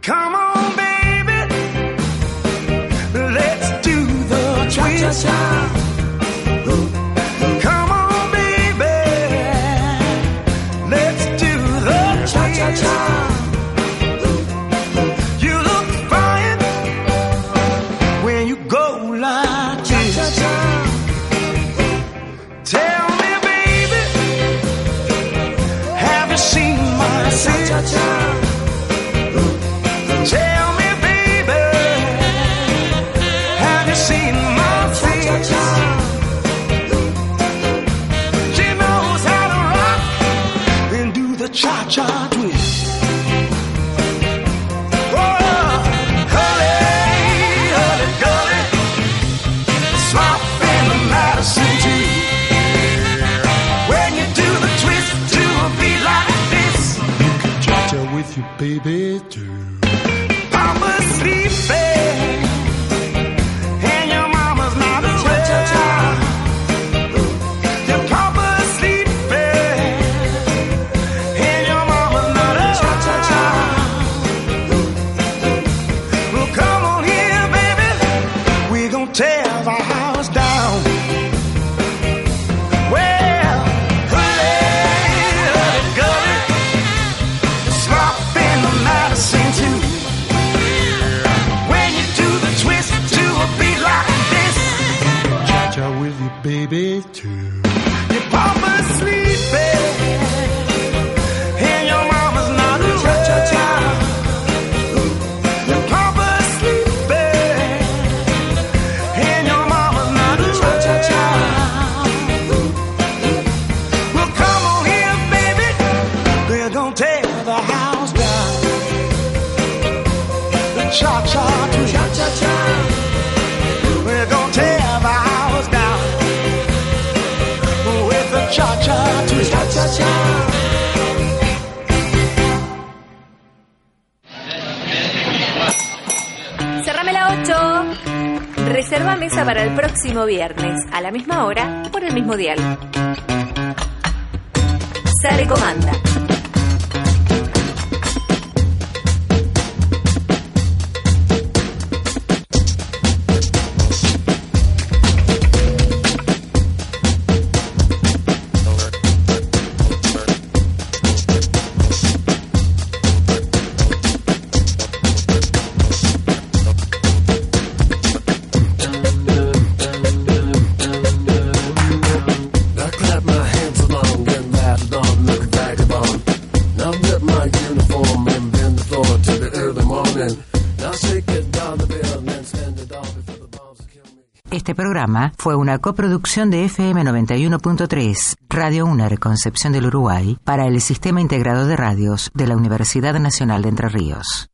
Come on, baby. Let's do the twist. Come baby, too. Papa's sleeping, and your mama's not around. Your papa's sleeping, and your mama's not around. Well, come on here, baby. We're gonna tear the Cerrame la 8. Reserva mesa para el próximo viernes, a la misma hora, por el mismo dial. Sale Comanda. Este programa fue una coproducción de FM 91.3, Radio UNER Concepción del Uruguay, para el Sistema Integrado de Radios de la Universidad Nacional de Entre Ríos.